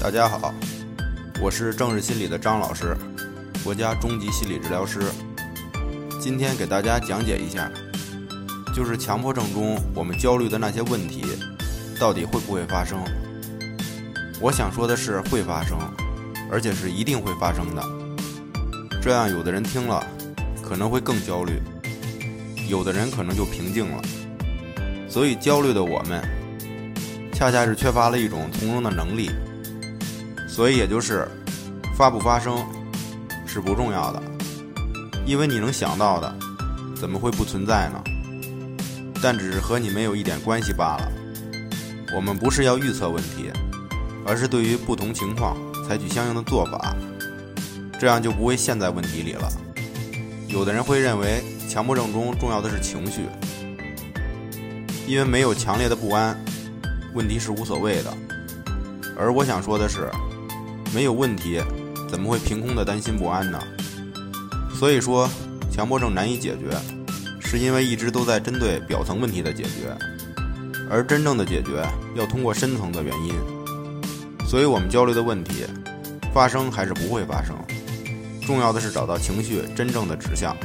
大家好，我是正视心理的张老师，国家中级心理治疗师。今天给大家讲解一下，就是强迫症中我们焦虑的那些问题，到底会不会发生？我想说的是会发生，而且是一定会发生的。这样有的人听了可能会更焦虑，有的人可能就平静了。所以焦虑的我们，恰恰是缺乏了一种从容的能力。所以也就是发不发生是不重要的，因为你能想到的怎么会不存在呢？但只是和你没有一点关系罢了。我们不是要预测问题，而是对于不同情况采取相应的做法，这样就不会陷在问题里了。有的人会认为强迫症中重要的是情绪，因为没有强烈的不安，问题是无所谓的。而我想说的是。没有问题，怎么会凭空的担心不安呢？所以说，强迫症难以解决，是因为一直都在针对表层问题的解决，而真正的解决要通过深层的原因。所以我们焦虑的问题，发生还是不会发生，重要的是找到情绪真正的指向。